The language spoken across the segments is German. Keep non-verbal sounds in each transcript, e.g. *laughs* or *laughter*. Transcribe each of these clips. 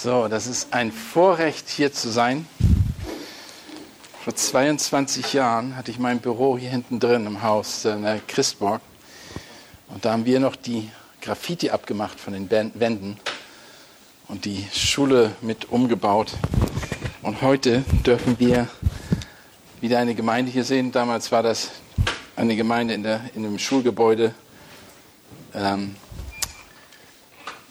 So, das ist ein Vorrecht, hier zu sein. Vor 22 Jahren hatte ich mein Büro hier hinten drin im Haus in der Christburg. Und da haben wir noch die Graffiti abgemacht von den Wänden und die Schule mit umgebaut. Und heute dürfen wir wieder eine Gemeinde hier sehen. Damals war das eine Gemeinde in, der, in dem Schulgebäude. Ähm,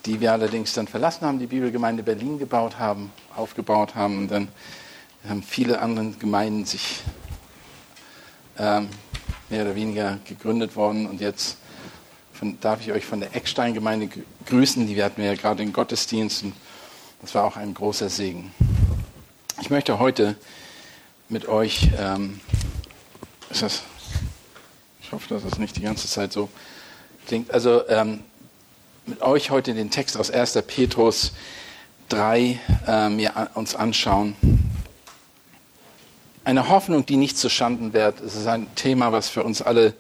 die wir allerdings dann verlassen haben, die Bibelgemeinde Berlin gebaut haben, aufgebaut haben. Und dann haben viele andere Gemeinden sich ähm, mehr oder weniger gegründet worden. Und jetzt von, darf ich euch von der Eckstein-Gemeinde grüßen. Die hatten wir ja gerade in Gottesdiensten. Das war auch ein großer Segen. Ich möchte heute mit euch, ähm, ist das, ich hoffe, dass das nicht die ganze Zeit so klingt. Also ähm, mit euch heute den Text aus 1. Petrus 3 äh, mir uns anschauen. Eine Hoffnung, die nicht zu Schanden wird. Es ist ein Thema, was für uns alle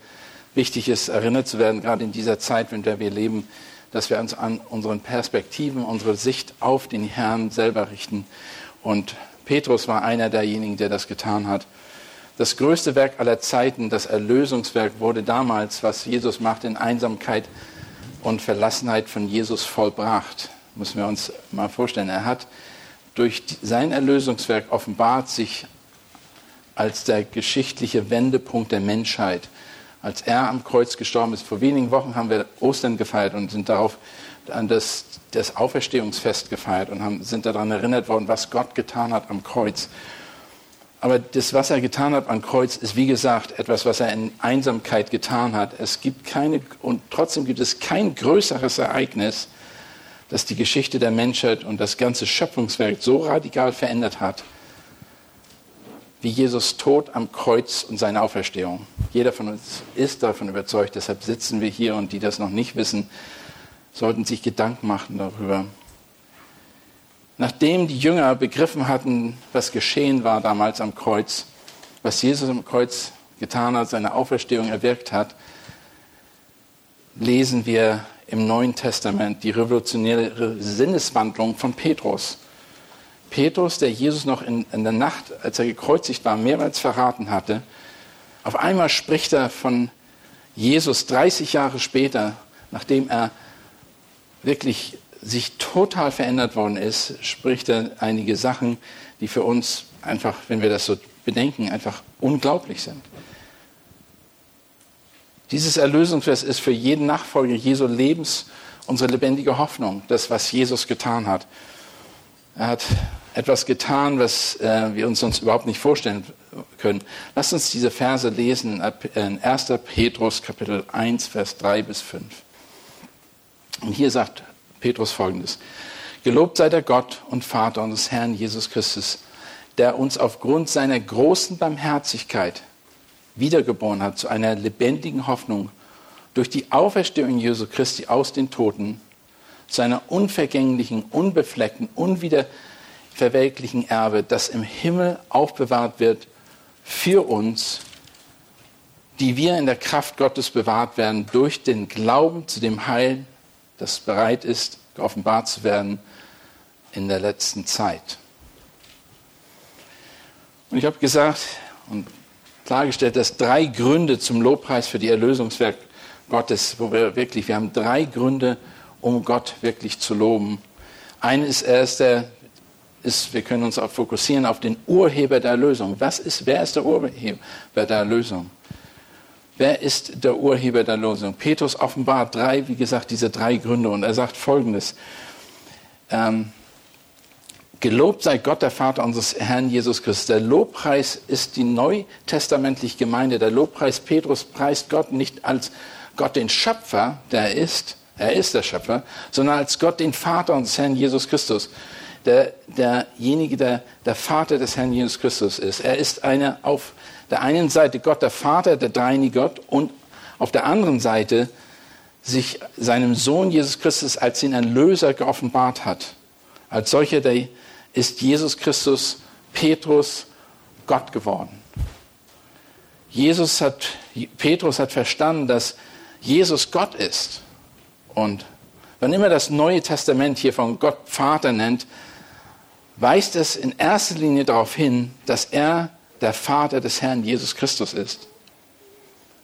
wichtig ist, erinnert zu werden, gerade in dieser Zeit, in der wir leben, dass wir uns an unseren Perspektiven, unsere Sicht auf den Herrn selber richten. Und Petrus war einer derjenigen, der das getan hat. Das größte Werk aller Zeiten, das Erlösungswerk, wurde damals, was Jesus macht, in Einsamkeit und Verlassenheit von Jesus vollbracht. Müssen wir uns mal vorstellen. Er hat durch sein Erlösungswerk offenbart sich als der geschichtliche Wendepunkt der Menschheit. Als er am Kreuz gestorben ist, vor wenigen Wochen haben wir Ostern gefeiert und sind darauf an das, das Auferstehungsfest gefeiert und haben, sind daran erinnert worden, was Gott getan hat am Kreuz. Aber das, was er getan hat am Kreuz, ist wie gesagt etwas, was er in Einsamkeit getan hat. Es gibt keine, und trotzdem gibt es kein größeres Ereignis, das die Geschichte der Menschheit und das ganze Schöpfungswerk so radikal verändert hat, wie Jesus Tod am Kreuz und seine Auferstehung. Jeder von uns ist davon überzeugt, deshalb sitzen wir hier und die das noch nicht wissen, sollten sich Gedanken machen darüber. Nachdem die Jünger begriffen hatten, was geschehen war damals am Kreuz, was Jesus am Kreuz getan hat, seine Auferstehung erwirkt hat, lesen wir im Neuen Testament die revolutionäre Sinneswandlung von Petrus. Petrus, der Jesus noch in, in, der Nacht, als er gekreuzigt war, mehrmals verraten hatte, auf einmal spricht er von Jesus 30 Jahre später, nachdem er wirklich sich total verändert worden ist, spricht er einige Sachen, die für uns einfach, wenn wir das so bedenken, einfach unglaublich sind. Dieses Erlösungsvers ist für jeden Nachfolger Jesu Lebens unsere lebendige Hoffnung, das, was Jesus getan hat. Er hat etwas getan, was äh, wir uns sonst überhaupt nicht vorstellen können. Lasst uns diese Verse lesen in 1. Petrus Kapitel 1, Vers 3 bis 5. Und hier sagt Petrus folgendes. Gelobt sei der Gott und Vater unseres Herrn Jesus Christus, der uns aufgrund seiner großen Barmherzigkeit wiedergeboren hat zu einer lebendigen Hoffnung durch die Auferstehung Jesu Christi aus den Toten, zu einer unvergänglichen, unbefleckten, unwiederverwelklichen Erbe, das im Himmel aufbewahrt wird für uns, die wir in der Kraft Gottes bewahrt werden durch den Glauben zu dem Heil, das bereit ist, geoffenbart zu werden in der letzten Zeit. Und ich habe gesagt und klargestellt, dass drei Gründe zum Lobpreis für die Erlösungswerk Gottes, wo wir wirklich, wir haben drei Gründe, um Gott wirklich zu loben. Eine ist, er ist der, ist, wir können uns auch fokussieren auf den Urheber der Erlösung. Was ist, wer ist der Urheber der Erlösung? Wer ist der Urheber der Losung? Petrus offenbart drei, wie gesagt, diese drei Gründe. Und er sagt Folgendes. Ähm, Gelobt sei Gott, der Vater unseres Herrn Jesus Christus. Der Lobpreis ist die neutestamentliche Gemeinde. Der Lobpreis Petrus preist Gott nicht als Gott den Schöpfer, der er ist, er ist der Schöpfer, sondern als Gott den Vater unseres Herrn Jesus Christus. Der, derjenige, der der Vater des Herrn Jesus Christus ist. Er ist eine auf der einen Seite Gott der Vater, der dreieinige Gott, und auf der anderen Seite sich seinem Sohn Jesus Christus als den Erlöser geoffenbart hat. Als solcher ist Jesus Christus Petrus Gott geworden. Jesus hat, Petrus hat verstanden, dass Jesus Gott ist. Und wann immer das Neue Testament hier von Gott Vater nennt, weist es in erster Linie darauf hin, dass er der Vater des Herrn Jesus Christus ist.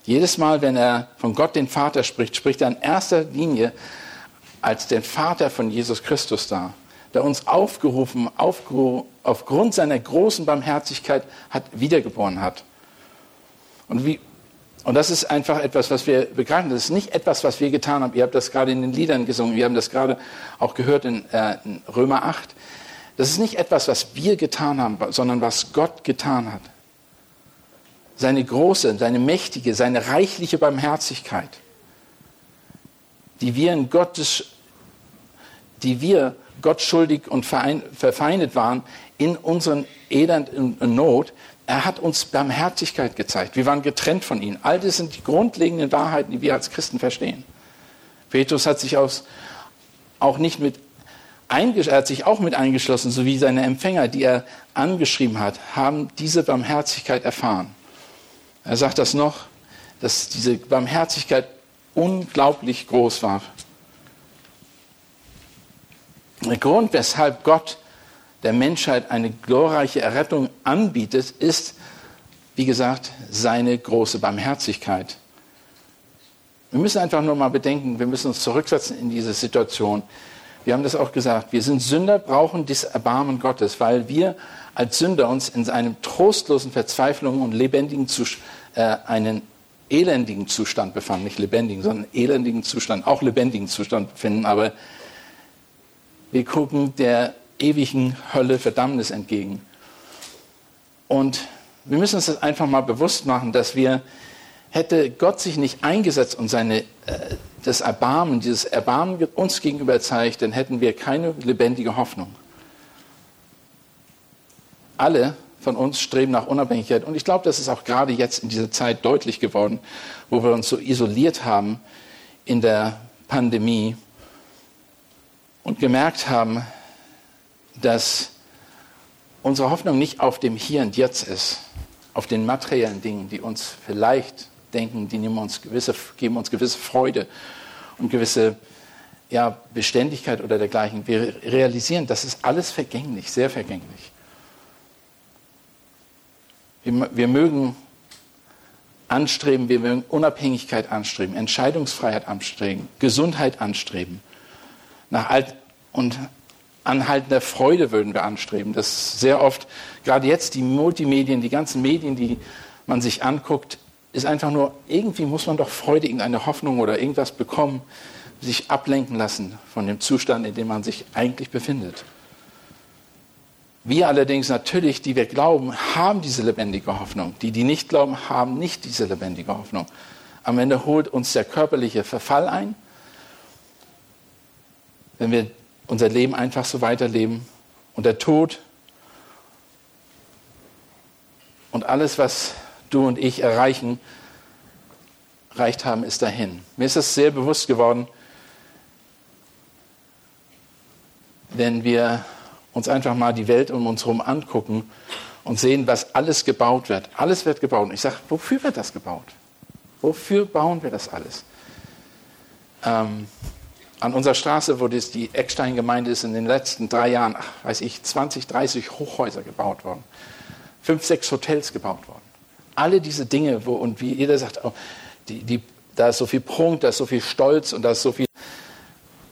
Jedes Mal, wenn er von Gott den Vater spricht, spricht er in erster Linie als den Vater von Jesus Christus da, der uns aufgerufen, aufgerufen aufgrund seiner großen Barmherzigkeit hat wiedergeboren hat. Und, wie, und das ist einfach etwas, was wir begreifen. Das ist nicht etwas, was wir getan haben. Ihr habt das gerade in den Liedern gesungen. Wir haben das gerade auch gehört in, äh, in Römer 8. Das ist nicht etwas, was wir getan haben, sondern was Gott getan hat. Seine große, seine mächtige, seine reichliche Barmherzigkeit, die wir in Gottes, die wir Gott schuldig und verfeindet waren in unseren Elend und Not, er hat uns Barmherzigkeit gezeigt. Wir waren getrennt von ihm. All das sind die grundlegenden Wahrheiten, die wir als Christen verstehen. Petrus hat sich aus, auch nicht mit er hat sich auch mit eingeschlossen, so wie seine Empfänger, die er angeschrieben hat, haben diese Barmherzigkeit erfahren. Er sagt das noch, dass diese Barmherzigkeit unglaublich groß war. Der Grund, weshalb Gott der Menschheit eine glorreiche Errettung anbietet, ist, wie gesagt, seine große Barmherzigkeit. Wir müssen einfach nur mal bedenken, wir müssen uns zurücksetzen in diese Situation. Wir haben das auch gesagt, wir sind Sünder, brauchen das Erbarmen Gottes, weil wir als Sünder uns in einem trostlosen Verzweiflung und lebendigen Zustand, äh, einen elendigen Zustand befanden, nicht lebendigen, sondern elendigen Zustand, auch lebendigen Zustand befinden, aber wir gucken der ewigen Hölle, Verdammnis entgegen. Und wir müssen uns das einfach mal bewusst machen, dass wir, hätte Gott sich nicht eingesetzt und seine, äh, das Erbarmen, dieses Erbarmen uns gegenüber zeigt, dann hätten wir keine lebendige Hoffnung. Alle von uns streben nach Unabhängigkeit. Und ich glaube, das ist auch gerade jetzt in dieser Zeit deutlich geworden, wo wir uns so isoliert haben in der Pandemie und gemerkt haben, dass unsere Hoffnung nicht auf dem Hier und Jetzt ist, auf den materiellen Dingen, die uns vielleicht denken, die uns gewisse, geben uns gewisse Freude und gewisse ja, Beständigkeit oder dergleichen. Wir realisieren, das ist alles vergänglich, sehr vergänglich. Wir, wir mögen anstreben, wir mögen Unabhängigkeit anstreben, Entscheidungsfreiheit anstreben, Gesundheit anstreben. Nach alt und anhaltender Freude würden wir anstreben. Das sehr oft, gerade jetzt die Multimedien, die ganzen Medien, die man sich anguckt, ist einfach nur, irgendwie muss man doch Freude, irgendeine Hoffnung oder irgendwas bekommen, sich ablenken lassen von dem Zustand, in dem man sich eigentlich befindet. Wir allerdings natürlich, die wir glauben, haben diese lebendige Hoffnung. Die, die nicht glauben, haben nicht diese lebendige Hoffnung. Am Ende holt uns der körperliche Verfall ein. Wenn wir unser Leben einfach so weiterleben und der Tod und alles, was du und ich erreichen, erreicht haben, ist dahin. Mir ist das sehr bewusst geworden, wenn wir uns einfach mal die Welt um uns herum angucken und sehen, was alles gebaut wird. Alles wird gebaut. Und ich sage, wofür wird das gebaut? Wofür bauen wir das alles? Ähm, an unserer Straße, wo das die Eckstein-Gemeinde ist, in den letzten drei Jahren, ach, weiß ich, 20, 30 Hochhäuser gebaut worden. Fünf, sechs Hotels gebaut worden. Alle diese Dinge, wo, und wie jeder sagt, oh, die, die, da ist so viel Prunk, da ist so viel Stolz und da ist so viel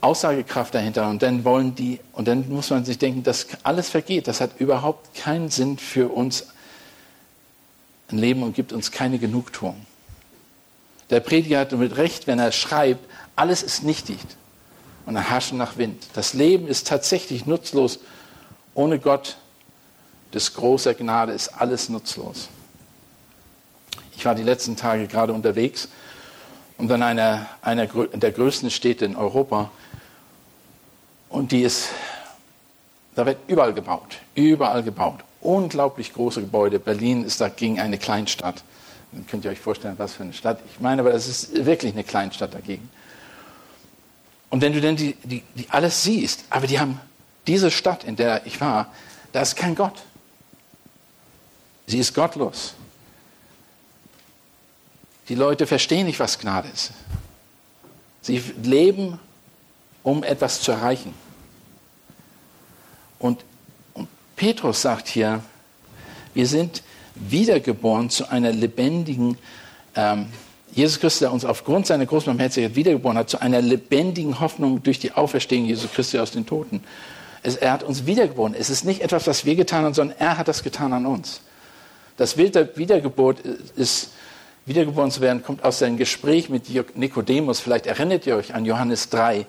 Aussagekraft dahinter. Und dann wollen die, und dann muss man sich denken, das alles vergeht. Das hat überhaupt keinen Sinn für uns ein Leben und gibt uns keine Genugtuung. Der Prediger hat mit Recht, wenn er schreibt, alles ist nichtig und ein Haschen nach Wind. Das Leben ist tatsächlich nutzlos. Ohne Gott des großer Gnade ist alles nutzlos. Ich war die letzten Tage gerade unterwegs und an einer, einer der größten Städte in Europa. Und die ist, da wird überall gebaut, überall gebaut. Unglaublich große Gebäude. Berlin ist dagegen eine Kleinstadt. Dann könnt ihr euch vorstellen, was für eine Stadt. Ich meine, aber es ist wirklich eine Kleinstadt dagegen. Und wenn du dann die, die, die alles siehst, aber die haben diese Stadt, in der ich war, da ist kein Gott. Sie ist gottlos. Die Leute verstehen nicht, was Gnade ist. Sie leben, um etwas zu erreichen. Und, Petrus sagt hier, wir sind wiedergeboren zu einer lebendigen, ähm, Jesus Christus, der uns aufgrund seiner großen Barmherzigkeit wiedergeboren hat, zu einer lebendigen Hoffnung durch die Auferstehung Jesu Christi aus den Toten. Es, er hat uns wiedergeboren. Es ist nicht etwas, was wir getan haben, sondern er hat das getan an uns. Das Bild der Wiedergeburt ist, wiedergeboren zu werden, kommt aus seinem Gespräch mit Nikodemus. Vielleicht erinnert ihr euch an Johannes 3,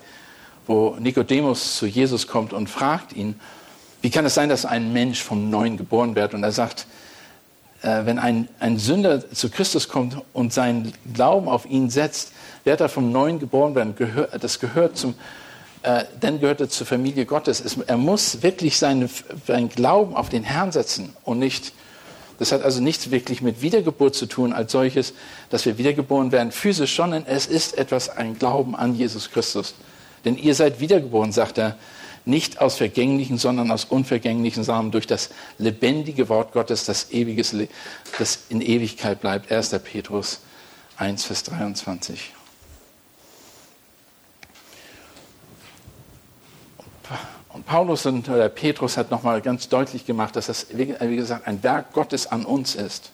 wo Nikodemus zu Jesus kommt und fragt ihn, wie kann es sein, dass ein Mensch vom Neuen geboren wird? Und er sagt, äh, wenn ein, ein Sünder zu Christus kommt und seinen Glauben auf ihn setzt, wird er vom Neuen geboren werden. Das gehört zum, äh, dann gehört er zur Familie Gottes. Es, er muss wirklich seinen, seinen Glauben auf den Herrn setzen und nicht, das hat also nichts wirklich mit Wiedergeburt zu tun als solches, dass wir wiedergeboren werden, physisch, sondern es ist etwas, ein Glauben an Jesus Christus. Denn ihr seid wiedergeboren, sagt er, nicht aus vergänglichen, sondern aus unvergänglichen Samen durch das lebendige Wort Gottes, das, ewiges, das in Ewigkeit bleibt. 1. Petrus 1, Vers 23. Und Paulus und oder Petrus hat nochmal ganz deutlich gemacht, dass das, wie gesagt, ein Werk Gottes an uns ist.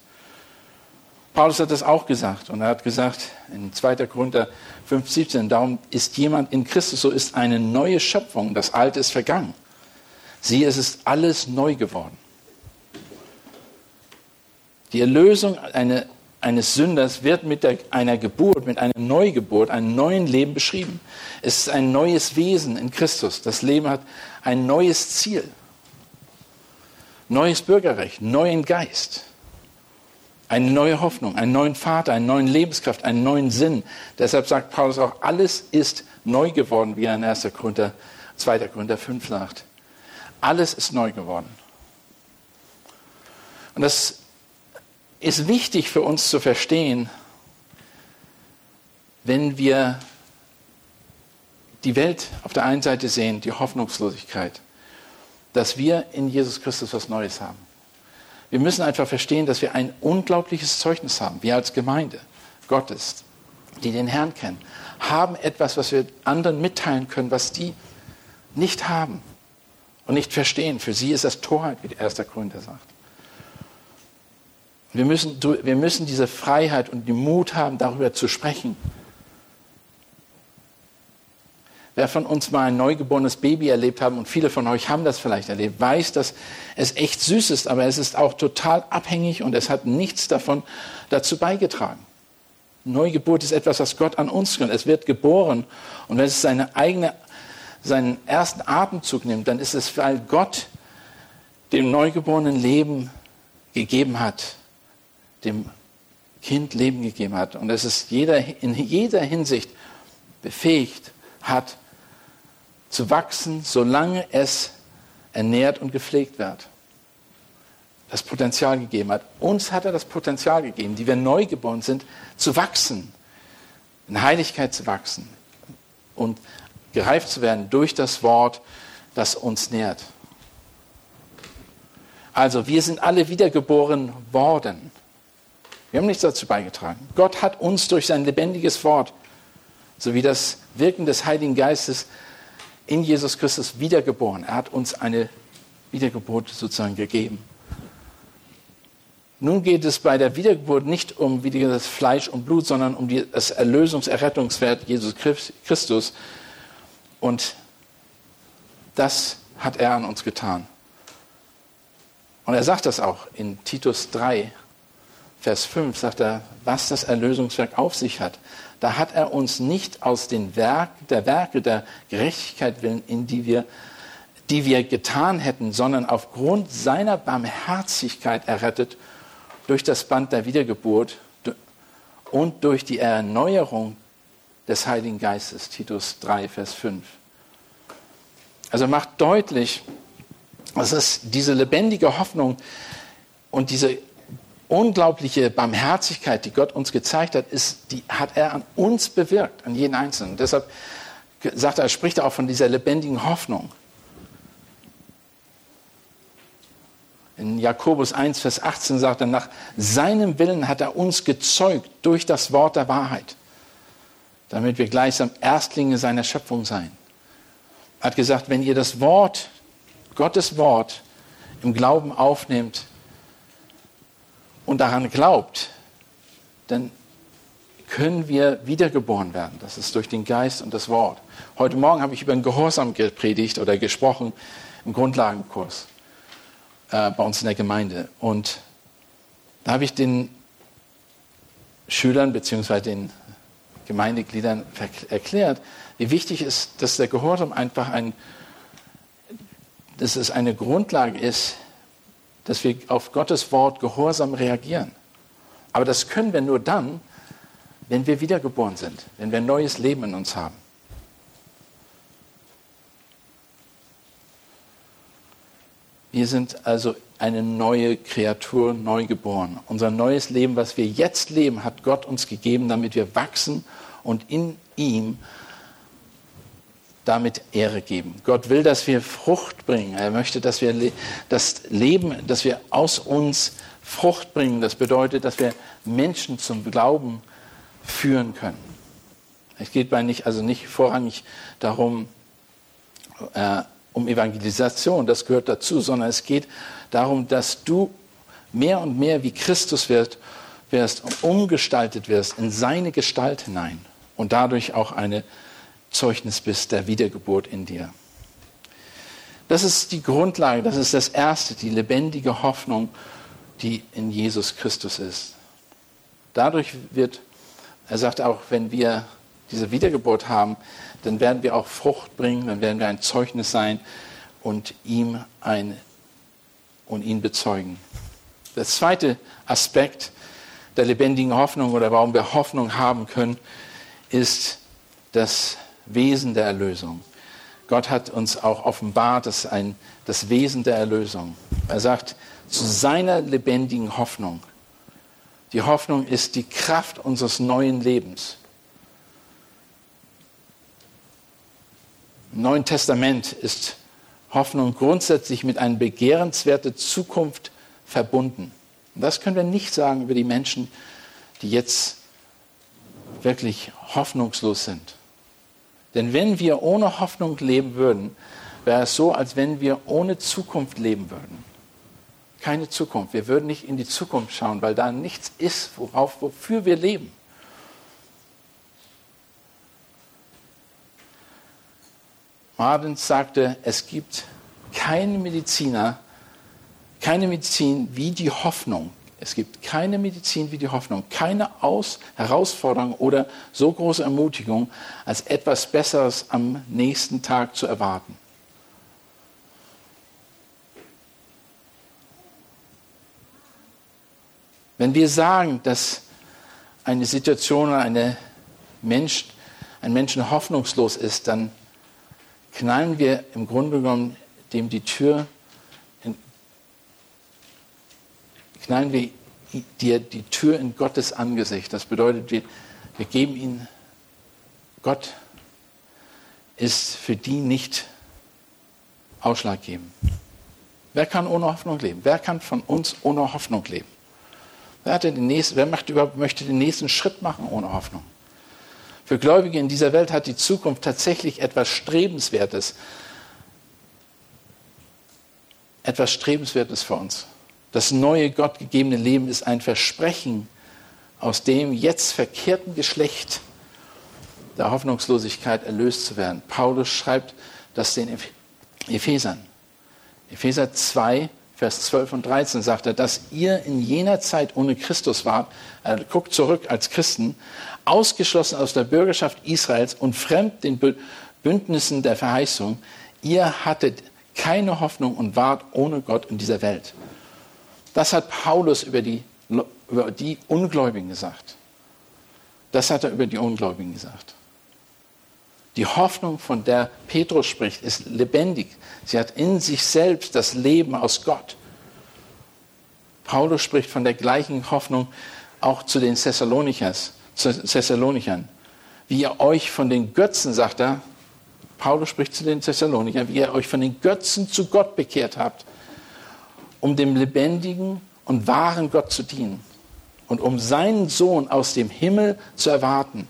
Paulus hat das auch gesagt und er hat gesagt in 2. Korinther 5,17, darum ist jemand in Christus, so ist eine neue Schöpfung, das Alte ist vergangen. Siehe, es ist alles neu geworden. Die Erlösung eine, eines Sünders wird mit der, einer Geburt, mit einer Neugeburt, einem neuen Leben beschrieben. Es ist ein neues Wesen in Christus. Das Leben hat ein neues Ziel, neues Bürgerrecht, neuen Geist eine neue Hoffnung, einen neuen Vater, eine neue Lebenskraft, einen neuen Sinn. Deshalb sagt Paulus auch, alles ist neu geworden, wie er in 1. Korinther, 2. Korinther 5 sagt. Alles ist neu geworden. Und das ist wichtig für uns zu verstehen, wenn wir die Welt auf der einen Seite sehen, die Hoffnungslosigkeit, dass wir in Jesus Christus was Neues haben. Wir müssen einfach verstehen, dass wir ein unglaubliches Zeugnis haben. Wir als Gemeinde Gottes, die den Herrn kennen, haben etwas, was wir anderen mitteilen können, was die nicht haben und nicht verstehen. Für sie ist das Torheit, wie der 1. Korinther sagt. Wir müssen, wir müssen diese Freiheit und den Mut haben, darüber zu sprechen Wer von uns mal ein neugeborenes Baby erlebt haben, und viele von euch haben das vielleicht erlebt, weiß, dass es echt süß ist, aber es ist auch total abhängig und es hat nichts davon dazu beigetragen. Neugeburt ist etwas, was Gott an uns gehört. Es wird geboren und wenn es seine eigene, seinen ersten Atemzug nimmt, dann ist es, weil Gott dem neugeborenen Leben gegeben hat, dem Kind Leben gegeben hat und es ist jeder, in jeder Hinsicht befähigt hat, zu wachsen, solange es ernährt und gepflegt wird. Das Potenzial gegeben hat. Uns hat er das Potenzial gegeben, die wir neu geboren sind, zu wachsen, in Heiligkeit zu wachsen und gereift zu werden durch das Wort, das uns nährt. Also, wir sind alle wiedergeboren worden. Wir haben nichts dazu beigetragen. Gott hat uns durch sein lebendiges Wort sowie das Wirken des Heiligen Geistes in Jesus Christus wiedergeboren. Er hat uns eine Wiedergeburt sozusagen gegeben. Nun geht es bei der Wiedergeburt nicht um wieder das Fleisch und Blut, sondern um die, das Erlösungserrettungswert Jesus Christus. Und das hat er an uns getan. Und er sagt das auch in Titus 3, Vers 5, sagt er, was das Erlösungswerk auf sich hat da hat er uns nicht aus den Werken, der Werke der Gerechtigkeit willen, in die wir, die wir getan hätten, sondern aufgrund seiner Barmherzigkeit errettet durch das Band der Wiedergeburt und durch die Erneuerung des Heiligen Geistes, Titus 3, Vers 5. Also macht deutlich, dass es diese lebendige Hoffnung und diese unglaubliche Barmherzigkeit, die Gott uns gezeigt hat, ist, die hat er an uns bewirkt, an jeden Einzelnen. Deshalb sagt er, spricht er auch von dieser lebendigen Hoffnung. In Jakobus 1, Vers 18 sagt er, nach seinem Willen hat er uns gezeugt durch das Wort der Wahrheit, damit wir gleichsam Erstlinge seiner Schöpfung seien. Er hat gesagt, wenn ihr das Wort, Gottes Wort, im Glauben aufnimmt und daran glaubt, dann können wir wiedergeboren werden. Das ist durch den Geist und das Wort. Heute Morgen habe ich über den Gehorsam gepredigt oder gesprochen im Grundlagenkurs äh, bei uns in der Gemeinde. Und da habe ich den Schülern bzw. den Gemeindegliedern erklärt, wie wichtig ist, dass der Gehorsam einfach ein, dass es eine Grundlage ist, dass wir auf Gottes Wort gehorsam reagieren. Aber das können wir nur dann, wenn wir wiedergeboren sind, wenn wir ein neues Leben in uns haben. Wir sind also eine neue Kreatur, neu geboren. Unser neues Leben, was wir jetzt leben, hat Gott uns gegeben, damit wir wachsen und in ihm damit Ehre geben. Gott will, dass wir Frucht bringen. Er möchte, dass wir das Leben, dass wir aus uns Frucht bringen. Das bedeutet, dass wir Menschen zum Glauben führen können. Es geht bei nicht, also nicht vorrangig darum, äh, um Evangelisation, das gehört dazu, sondern es geht darum, dass du mehr und mehr wie Christus wirst, wirst und umgestaltet wirst in seine Gestalt hinein und dadurch auch eine Zeugnis bist der Wiedergeburt in dir. Das ist die Grundlage, das ist das Erste, die lebendige Hoffnung, die in Jesus Christus ist. Dadurch wird, er sagt auch, wenn wir diese Wiedergeburt haben, dann werden wir auch Frucht bringen, dann werden wir ein Zeugnis sein und ihm ein und ihn bezeugen. Der zweite Aspekt der lebendigen Hoffnung oder warum wir Hoffnung haben können, ist das Wesen der Erlösung. Gott hat uns auch offenbart, dass ein, das Wesen der Erlösung. Er sagt, zu seiner lebendigen Hoffnung. Die Hoffnung ist die Kraft unseres neuen Lebens. Im Neuen Testament ist Hoffnung grundsätzlich mit einer begehrenswerten Zukunft verbunden. Und das können wir nicht sagen über die Menschen, die jetzt wirklich hoffnungslos sind. Denn wenn wir ohne Hoffnung leben würden, wäre es so, als wenn wir ohne Zukunft leben würden. Keine Zukunft. Wir würden nicht in die Zukunft schauen, weil da nichts ist, worauf, wofür wir leben. Martens sagte, es gibt keinen Mediziner, keine Medizin wie die Hoffnung. Es gibt keine Medizin wie die Hoffnung, keine Aus Herausforderung oder so große Ermutigung, als etwas Besseres am nächsten Tag zu erwarten. Wenn wir sagen, dass eine Situation oder eine Mensch, ein Menschen hoffnungslos ist, dann knallen wir im Grunde genommen dem die Tür, knallen wir dir die Tür in Gottes Angesicht. Das bedeutet, wir, wir geben ihn, Gott ist für die nicht ausschlaggebend. Wer kann ohne Hoffnung leben? Wer kann von uns ohne Hoffnung leben? Wer, nächsten, wer macht möchte den nächsten Schritt machen ohne Hoffnung? Für Gläubige in dieser Welt hat die Zukunft tatsächlich etwas Strebenswertes. Etwas Strebenswertes für uns. Das neue gottgegebene Leben ist ein Versprechen aus dem jetzt verkehrten Geschlecht der Hoffnungslosigkeit erlöst zu werden. Paulus schreibt das den Ephesern. Epheser 2, Vers 12 und 13 sagt er, dass ihr in jener Zeit ohne Christus wart, er guckt zurück als Christen, ausgeschlossen aus der Bürgerschaft Israels und fremd den Bündnissen der Verheißung. Ihr hattet keine Hoffnung und wart ohne Gott in dieser Welt. Das hat Paulus über die, über die Ungläubigen gesagt. Das hat er über die Ungläubigen gesagt. Die Hoffnung, von der Petrus spricht, ist lebendig. Sie hat in sich selbst das Leben aus Gott. Paulus spricht von der gleichen Hoffnung auch zu den Thessalonichers. Thessalonichern. Wie ihr euch von den Götzen, sagt er, Paulus spricht zu den Thessalonichern, wie ihr euch von den Götzen zu Gott bekehrt habt, um dem lebendigen und wahren Gott zu dienen und um seinen Sohn aus dem Himmel zu erwarten,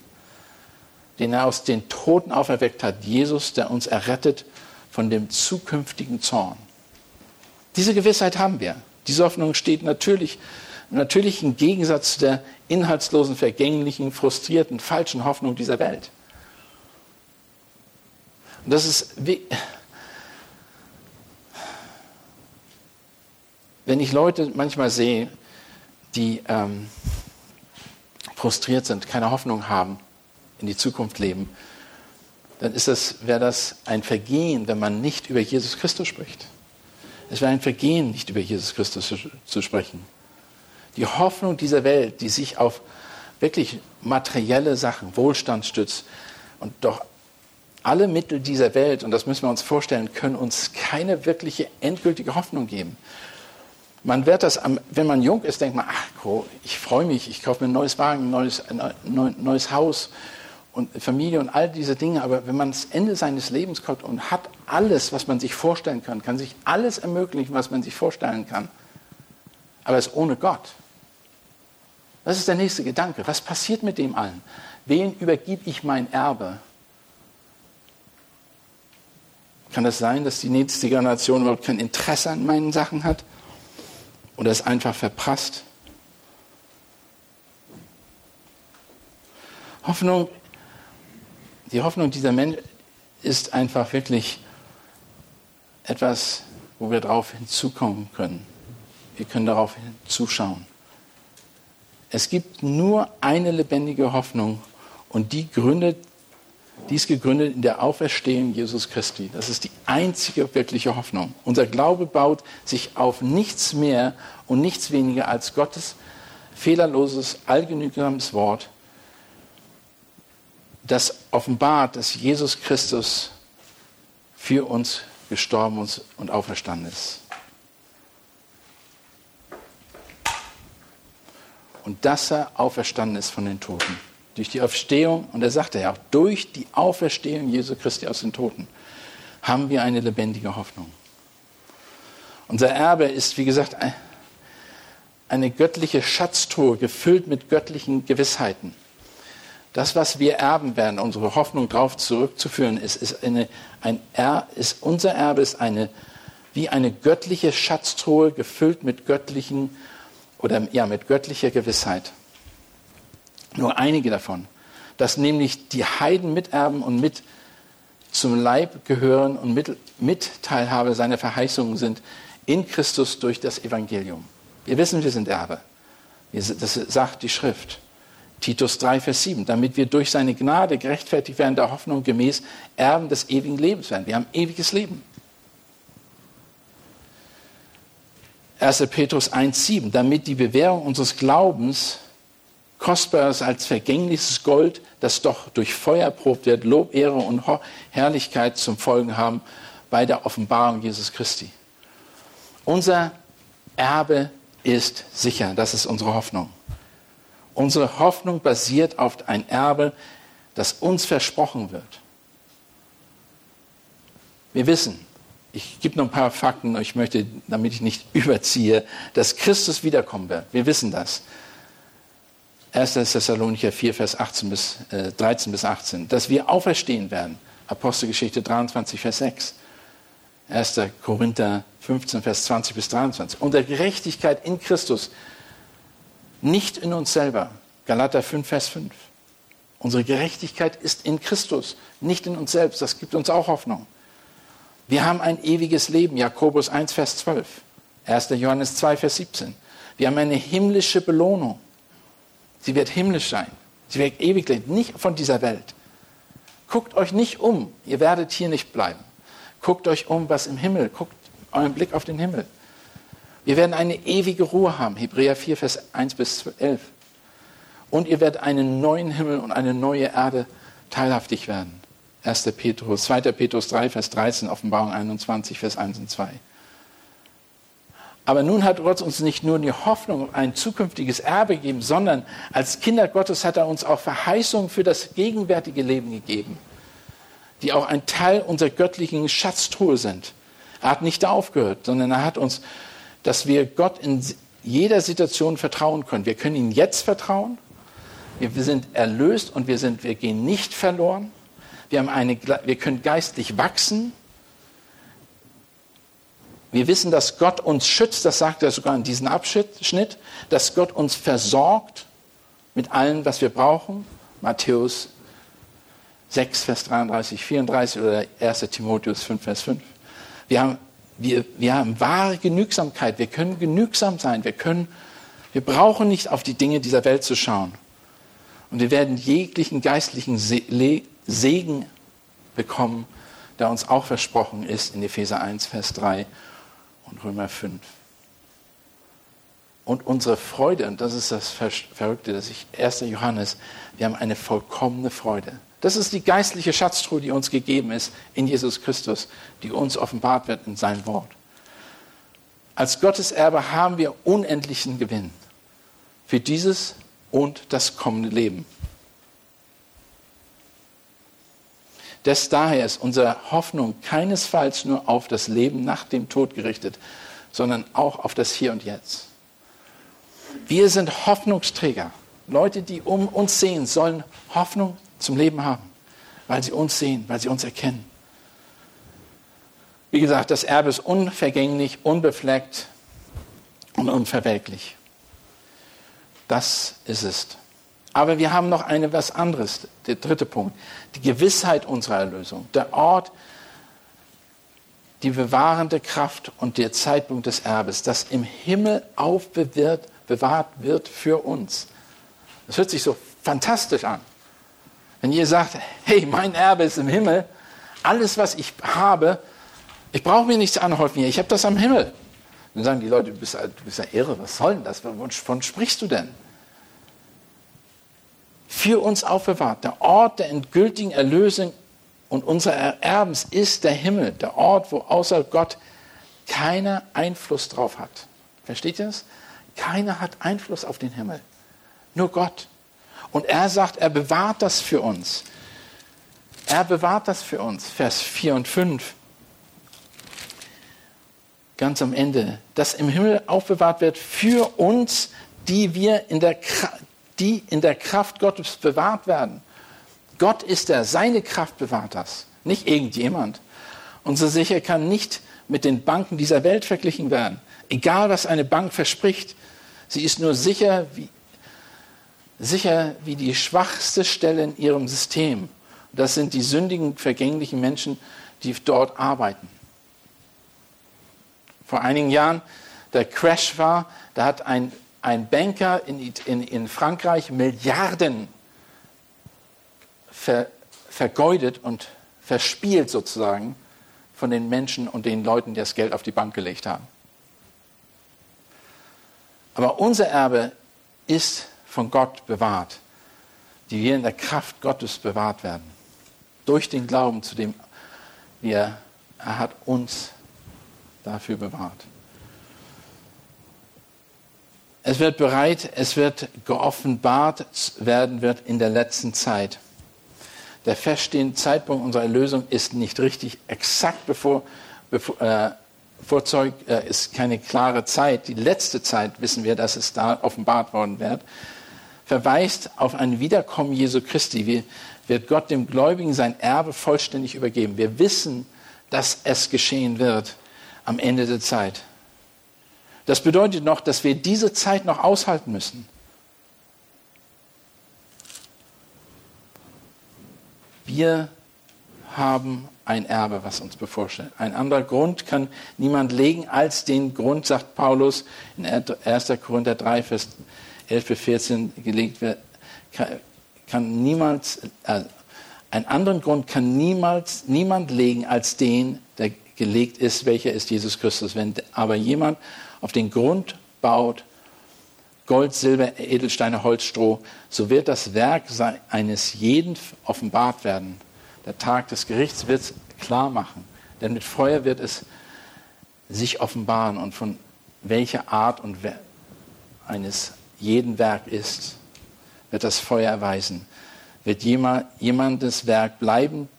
den er aus den Toten auferweckt hat, Jesus, der uns errettet von dem zukünftigen Zorn. Diese Gewissheit haben wir. Diese Hoffnung steht natürlich, natürlich im Gegensatz zu der inhaltslosen, vergänglichen, frustrierten, falschen Hoffnung dieser Welt. Und das ist wenn ich Leute manchmal sehe, die ähm, frustriert sind, keine Hoffnung haben, in die Zukunft leben, dann das, wäre das ein Vergehen, wenn man nicht über Jesus Christus spricht. Es wäre ein Vergehen, nicht über Jesus Christus zu, zu sprechen. Die Hoffnung dieser Welt, die sich auf wirklich materielle Sachen, Wohlstand stützt und doch alle Mittel dieser Welt, und das müssen wir uns vorstellen, können uns keine wirkliche endgültige Hoffnung geben. Man wird das, wenn man jung ist, denkt man, ach, ich freue mich, ich kaufe mir ein neues Wagen, ein neues, neues Haus und Familie und all diese Dinge. Aber wenn man das Ende seines Lebens kommt und hat alles, was man sich vorstellen kann, kann sich alles ermöglichen, was man sich vorstellen kann, aber ist ohne Gott. Das ist der nächste Gedanke. Was passiert mit dem allen? Wen übergib ich mein Erbe? Kann es das sein, dass die nächste Generation überhaupt kein Interesse an meinen Sachen hat? Oder es einfach verprasst? Hoffnung, die Hoffnung dieser Menschen ist einfach wirklich etwas, wo wir darauf hinzukommen können. Wir können darauf hinzuschauen. Es gibt nur eine lebendige Hoffnung und die gründet, die ist gegründet in der Auferstehung Jesus Christi. Das ist die einzige wirkliche Hoffnung. Unser Glaube baut sich auf nichts mehr und nichts weniger als Gottes fehlerloses, allgenügsames Wort, das offenbart, dass Jesus Christus für uns gestorben und auferstanden ist. Und dass er auferstanden ist von den Toten. Durch die Auferstehung, und er sagte ja auch, durch die Auferstehung Jesu Christi aus den Toten haben wir eine lebendige Hoffnung. Unser Erbe ist, wie gesagt, eine göttliche Schatztruhe, gefüllt mit göttlichen Gewissheiten. Das, was wir erben werden, unsere Hoffnung darauf zurückzuführen, ist, ist, eine, ein er, ist unser Erbe ist eine, wie eine göttliche Schatztruhe gefüllt mit göttlichen oder ja, mit göttlicher Gewissheit. Nur einige davon, dass nämlich die Heiden miterben und mit zum Leib gehören und mit, Mitteilhabe seiner Verheißungen sind in Christus durch das Evangelium. Wir wissen, wir sind Erbe. Das sagt die Schrift. Titus 3, Vers 7, damit wir durch seine Gnade gerechtfertigt werden, der Hoffnung gemäß Erben des ewigen Lebens werden. Wir haben ewiges Leben. 1. Petrus 1, 7, damit die Bewährung unseres Glaubens kostbarer ist als vergängliches Gold, das doch durch Feuer erprobt wird, Lob, Ehre und Herrlichkeit zum Folgen haben bei der Offenbarung Jesus Christi. Unser Erbe ist sicher, das ist unsere Hoffnung. Unsere Hoffnung basiert auf ein Erbe, das uns versprochen wird. Wir wissen, ich gebe noch ein paar Fakten, ich möchte, damit ich nicht *laughs* überziehe, dass Christus wiederkommen wird. Wir wissen das. 1. Thessalonicher 4, Vers 18 bis, äh, 13 bis 18. Dass wir auferstehen werden. Apostelgeschichte 23, Vers 6. 1. Korinther 15, Vers 20 bis 23. Unsere Gerechtigkeit in Christus nicht in uns selber. Galater 5, Vers 5. Unsere Gerechtigkeit ist in Christus, nicht in uns selbst. Das gibt uns auch Hoffnung. Wir haben ein ewiges Leben. Jakobus 1, Vers 12. 1. Johannes 2, Vers 17. Wir haben eine himmlische Belohnung. Sie wird himmlisch sein. Sie wird ewig leben, nicht von dieser Welt. Guckt euch nicht um. Ihr werdet hier nicht bleiben. Guckt euch um, was im Himmel. Guckt euren Blick auf den Himmel. Wir werden eine ewige Ruhe haben. Hebräer 4, Vers 1 bis 11. Und ihr werdet einen neuen Himmel und eine neue Erde teilhaftig werden. 1. Petrus, 2. Petrus 3, Vers 13, Offenbarung 21, Vers 1 und 2. Aber nun hat Gott uns nicht nur die Hoffnung auf ein zukünftiges Erbe gegeben, sondern als Kinder Gottes hat er uns auch Verheißungen für das gegenwärtige Leben gegeben, die auch ein Teil unserer göttlichen Schatztruhe sind. Er hat nicht aufgehört, sondern er hat uns dass wir Gott in jeder Situation vertrauen können. Wir können ihm jetzt vertrauen. Wir, sind erlöst und wir, sind, wir gehen nicht verloren. Wir, haben eine, wir können geistlich wachsen. Wir wissen, dass Gott uns schützt, das sagt er sogar in diesem Abschnitt, dass Gott uns versorgt mit allem, was wir brauchen. Matthäus 6, Vers 33, 34 oder 1 Timotheus 5, Vers 5. Wir haben, wir, wir haben wahre Genügsamkeit. Wir können genügsam sein. Wir, können, wir brauchen nicht auf die Dinge dieser Welt zu schauen. Und wir werden jeglichen geistlichen Segen bekommen, der uns auch versprochen ist in Epheser 1, Vers 3 und Römer 5. Und unsere Freude, und das ist das Verrückte, dass ich 1. Johannes, wir haben eine vollkommene Freude. Das ist die geistliche Schatztruhe, die uns gegeben ist in Jesus Christus, die uns offenbart wird in seinem Wort. Als Gottes Erbe haben wir unendlichen Gewinn für dieses und das kommende Leben. Des daher ist unsere Hoffnung keinesfalls nur auf das Leben nach dem Tod gerichtet, sondern auch auf das Hier und Jetzt. Wir sind Hoffnungsträger. Leute, die um uns sehen, sollen Hoffnung zum Leben haben, weil sie uns sehen, weil sie uns erkennen. Wie gesagt, das Erbe ist unvergänglich, unbefleckt und unverwelklich. Das ist es. Aber wir haben noch eine was anderes, der dritte Punkt, die Gewissheit unserer Erlösung, der Ort, die bewahrende Kraft und der Zeitpunkt des Erbes, das im Himmel aufbewahrt bewahrt wird für uns. Das hört sich so fantastisch an. Wenn ihr sagt, hey, mein Erbe ist im Himmel, alles, was ich habe, ich brauche mir nichts anhäufen hier, ich habe das am Himmel. Dann sagen die Leute, du bist, du bist ja irre, was soll denn das? Wovon sprichst du denn? Für uns aufbewahrt, der Ort der endgültigen Erlösung und unserer Erbens ist der Himmel, der Ort, wo außer Gott keiner Einfluss drauf hat. Versteht ihr das? Keiner hat Einfluss auf den Himmel, nur Gott. Und er sagt, er bewahrt das für uns. Er bewahrt das für uns. Vers 4 und 5. Ganz am Ende. Dass im Himmel aufbewahrt wird für uns, die wir in der, die in der Kraft Gottes bewahrt werden. Gott ist er, seine Kraft bewahrt das, nicht irgendjemand. Unsere Sicherheit kann nicht mit den Banken dieser Welt verglichen werden. Egal, was eine Bank verspricht, sie ist nur sicher wie, sicher wie die schwachste Stelle in ihrem System. Das sind die sündigen, vergänglichen Menschen, die dort arbeiten. Vor einigen Jahren, der Crash war, da hat ein, ein Banker in, in, in Frankreich Milliarden ver, vergeudet und verspielt sozusagen von den Menschen und den Leuten, die das Geld auf die Bank gelegt haben. Aber unser Erbe ist von Gott bewahrt, die wir in der Kraft Gottes bewahrt werden. Durch den Glauben, zu dem wir, er hat uns dafür bewahrt. Es wird bereit, es wird geoffenbart werden wird in der letzten Zeit. Der feststehende Zeitpunkt unserer Erlösung ist nicht richtig exakt bevor, bevor äh, Vorzeug äh, ist keine klare Zeit. Die letzte Zeit wissen wir, dass es da offenbart worden wird verweist auf ein Wiederkommen Jesu Christi. Wie wird Gott dem Gläubigen sein Erbe vollständig übergeben. Wir wissen, dass es geschehen wird am Ende der Zeit. Das bedeutet noch, dass wir diese Zeit noch aushalten müssen. Wir haben ein Erbe, was uns bevorsteht. Ein anderer Grund kann niemand legen als den Grund, sagt Paulus in 1. Korinther 3, Vers 11 bis 14 gelegt wird, kann, niemals, äh, einen anderen Grund kann niemals niemand legen als den, der gelegt ist, welcher ist Jesus Christus. Wenn aber jemand auf den Grund baut, Gold, Silber, Edelsteine, Holz, Stroh, so wird das Werk eines jeden offenbart werden. Der Tag des Gerichts wird es klar machen. Denn mit Feuer wird es sich offenbaren und von welcher Art und eines jeden Werk ist, wird das Feuer erweisen. Wird jemandes Werk bleiben,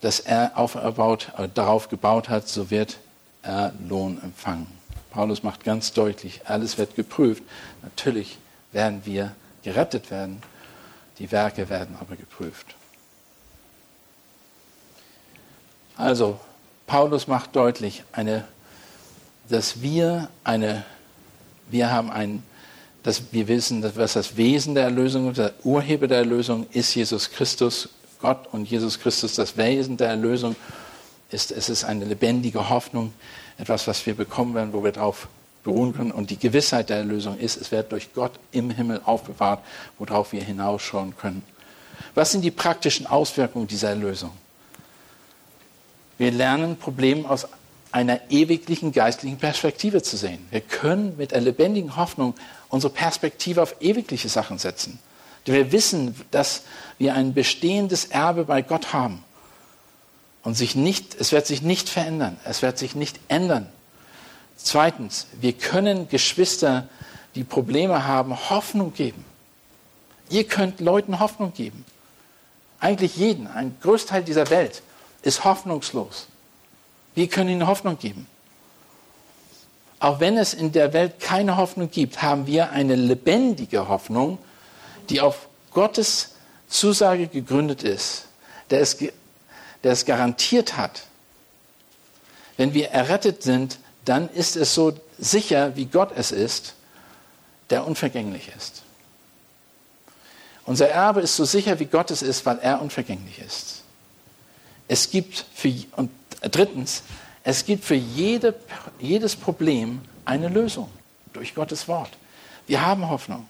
das er aufgebaut, äh, darauf gebaut hat, so wird er Lohn empfangen. Paulus macht ganz deutlich, alles wird geprüft. Natürlich werden wir gerettet werden, die Werke werden aber geprüft. Also, Paulus macht deutlich, eine dass wir eine, wir haben ein, dass wir wissen, dass was das Wesen der Erlösung ist, der Urheber der Erlösung ist Jesus Christus, Gott und Jesus Christus, das Wesen der Erlösung ist, es ist eine lebendige Hoffnung, etwas, was wir bekommen werden, wo wir darauf beruhen können. Und die Gewissheit der Erlösung ist, es wird durch Gott im Himmel aufbewahrt, worauf wir hinausschauen können. Was sind die praktischen Auswirkungen dieser Erlösung? Wir lernen Probleme aus einer ewiglichen geistlichen Perspektive zu sehen. Wir können mit einer lebendigen Hoffnung unsere Perspektive auf ewigliche Sachen setzen. Wir wissen, dass wir ein bestehendes Erbe bei Gott haben. Und sich nicht, es wird sich nicht verändern. Es wird sich nicht ändern. Zweitens, wir können Geschwister, die Probleme haben, Hoffnung geben. Ihr könnt Leuten Hoffnung geben. Eigentlich jeden. Ein Großteil dieser Welt ist hoffnungslos. Wir können ihnen Hoffnung geben. Auch wenn es in der Welt keine Hoffnung gibt, haben wir eine lebendige Hoffnung, die auf Gottes Zusage gegründet ist, der es, der es garantiert hat. Wenn wir errettet sind, dann ist es so sicher, wie Gott es ist, der unvergänglich ist. Unser Erbe ist so sicher, wie Gott es ist, weil er unvergänglich ist. Es gibt für, und drittens, es gibt für jede, jedes Problem eine Lösung durch Gottes Wort. Wir haben Hoffnung.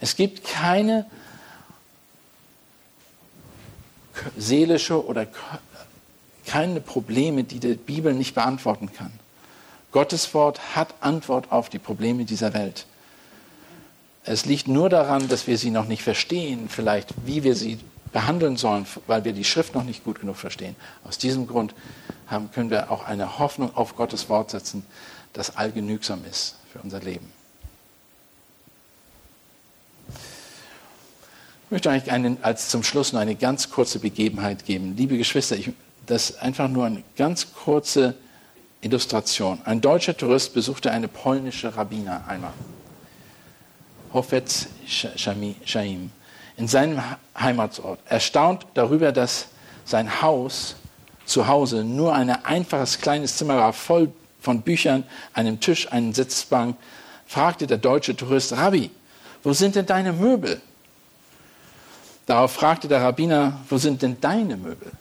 Es gibt keine seelische oder keine Probleme, die die Bibel nicht beantworten kann. Gottes Wort hat Antwort auf die Probleme dieser Welt. Es liegt nur daran, dass wir sie noch nicht verstehen, vielleicht wie wir sie behandeln sollen, weil wir die Schrift noch nicht gut genug verstehen. Aus diesem Grund haben, können wir auch eine Hoffnung auf Gottes Wort setzen, das allgenügsam ist für unser Leben. Ich möchte euch einen, als zum Schluss noch eine ganz kurze Begebenheit geben. Liebe Geschwister, ich, das ist einfach nur eine ganz kurze Illustration. Ein deutscher Tourist besuchte eine polnische Rabbiner einmal. Hofetz Shaim in seinem Heimatsort. Erstaunt darüber, dass sein Haus zu Hause nur ein einfaches kleines Zimmer war, voll von Büchern, einem Tisch, einem Sitzbank, fragte der deutsche Tourist, Rabbi, wo sind denn deine Möbel? Darauf fragte der Rabbiner, wo sind denn deine Möbel?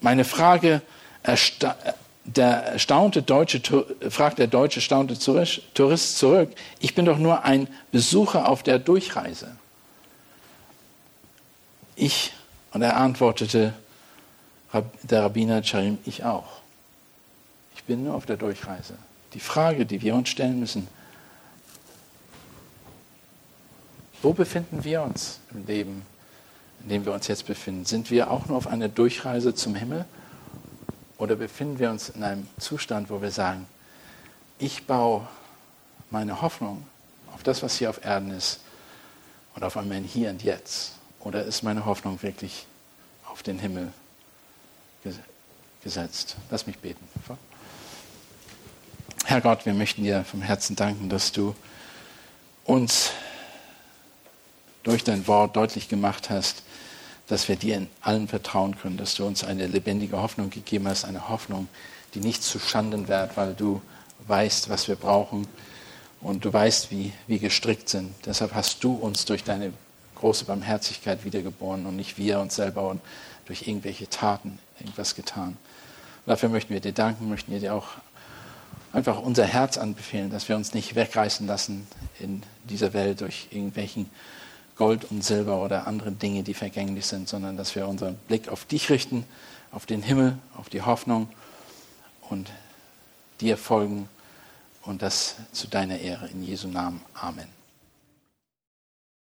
Meine Frage der erstaunte deutsche, fragt der deutsche erstaunte Tourist zurück, ich bin doch nur ein Besucher auf der Durchreise. Ich, und er antwortete, der Rabbiner Charim, ich auch. Ich bin nur auf der Durchreise. Die Frage, die wir uns stellen müssen, wo befinden wir uns im Leben, in dem wir uns jetzt befinden? Sind wir auch nur auf einer Durchreise zum Himmel? Oder befinden wir uns in einem Zustand, wo wir sagen, ich baue meine Hoffnung auf das, was hier auf Erden ist und auf ein Hier und Jetzt? Oder ist meine Hoffnung wirklich auf den Himmel gesetzt? Lass mich beten. Herr Gott, wir möchten dir vom Herzen danken, dass du uns durch dein Wort deutlich gemacht hast, dass wir dir in allem vertrauen können, dass du uns eine lebendige Hoffnung gegeben hast, eine Hoffnung, die nicht zu Schanden wird, weil du weißt, was wir brauchen und du weißt, wie wir gestrickt sind. Deshalb hast du uns durch deine große Barmherzigkeit wiedergeboren und nicht wir uns selber und durch irgendwelche Taten irgendwas getan. Und dafür möchten wir dir danken, möchten wir dir auch einfach unser Herz anbefehlen, dass wir uns nicht wegreißen lassen in dieser Welt durch irgendwelchen Gold und Silber oder andere Dinge, die vergänglich sind, sondern dass wir unseren Blick auf dich richten, auf den Himmel, auf die Hoffnung und dir folgen und das zu deiner Ehre in Jesu Namen. Amen.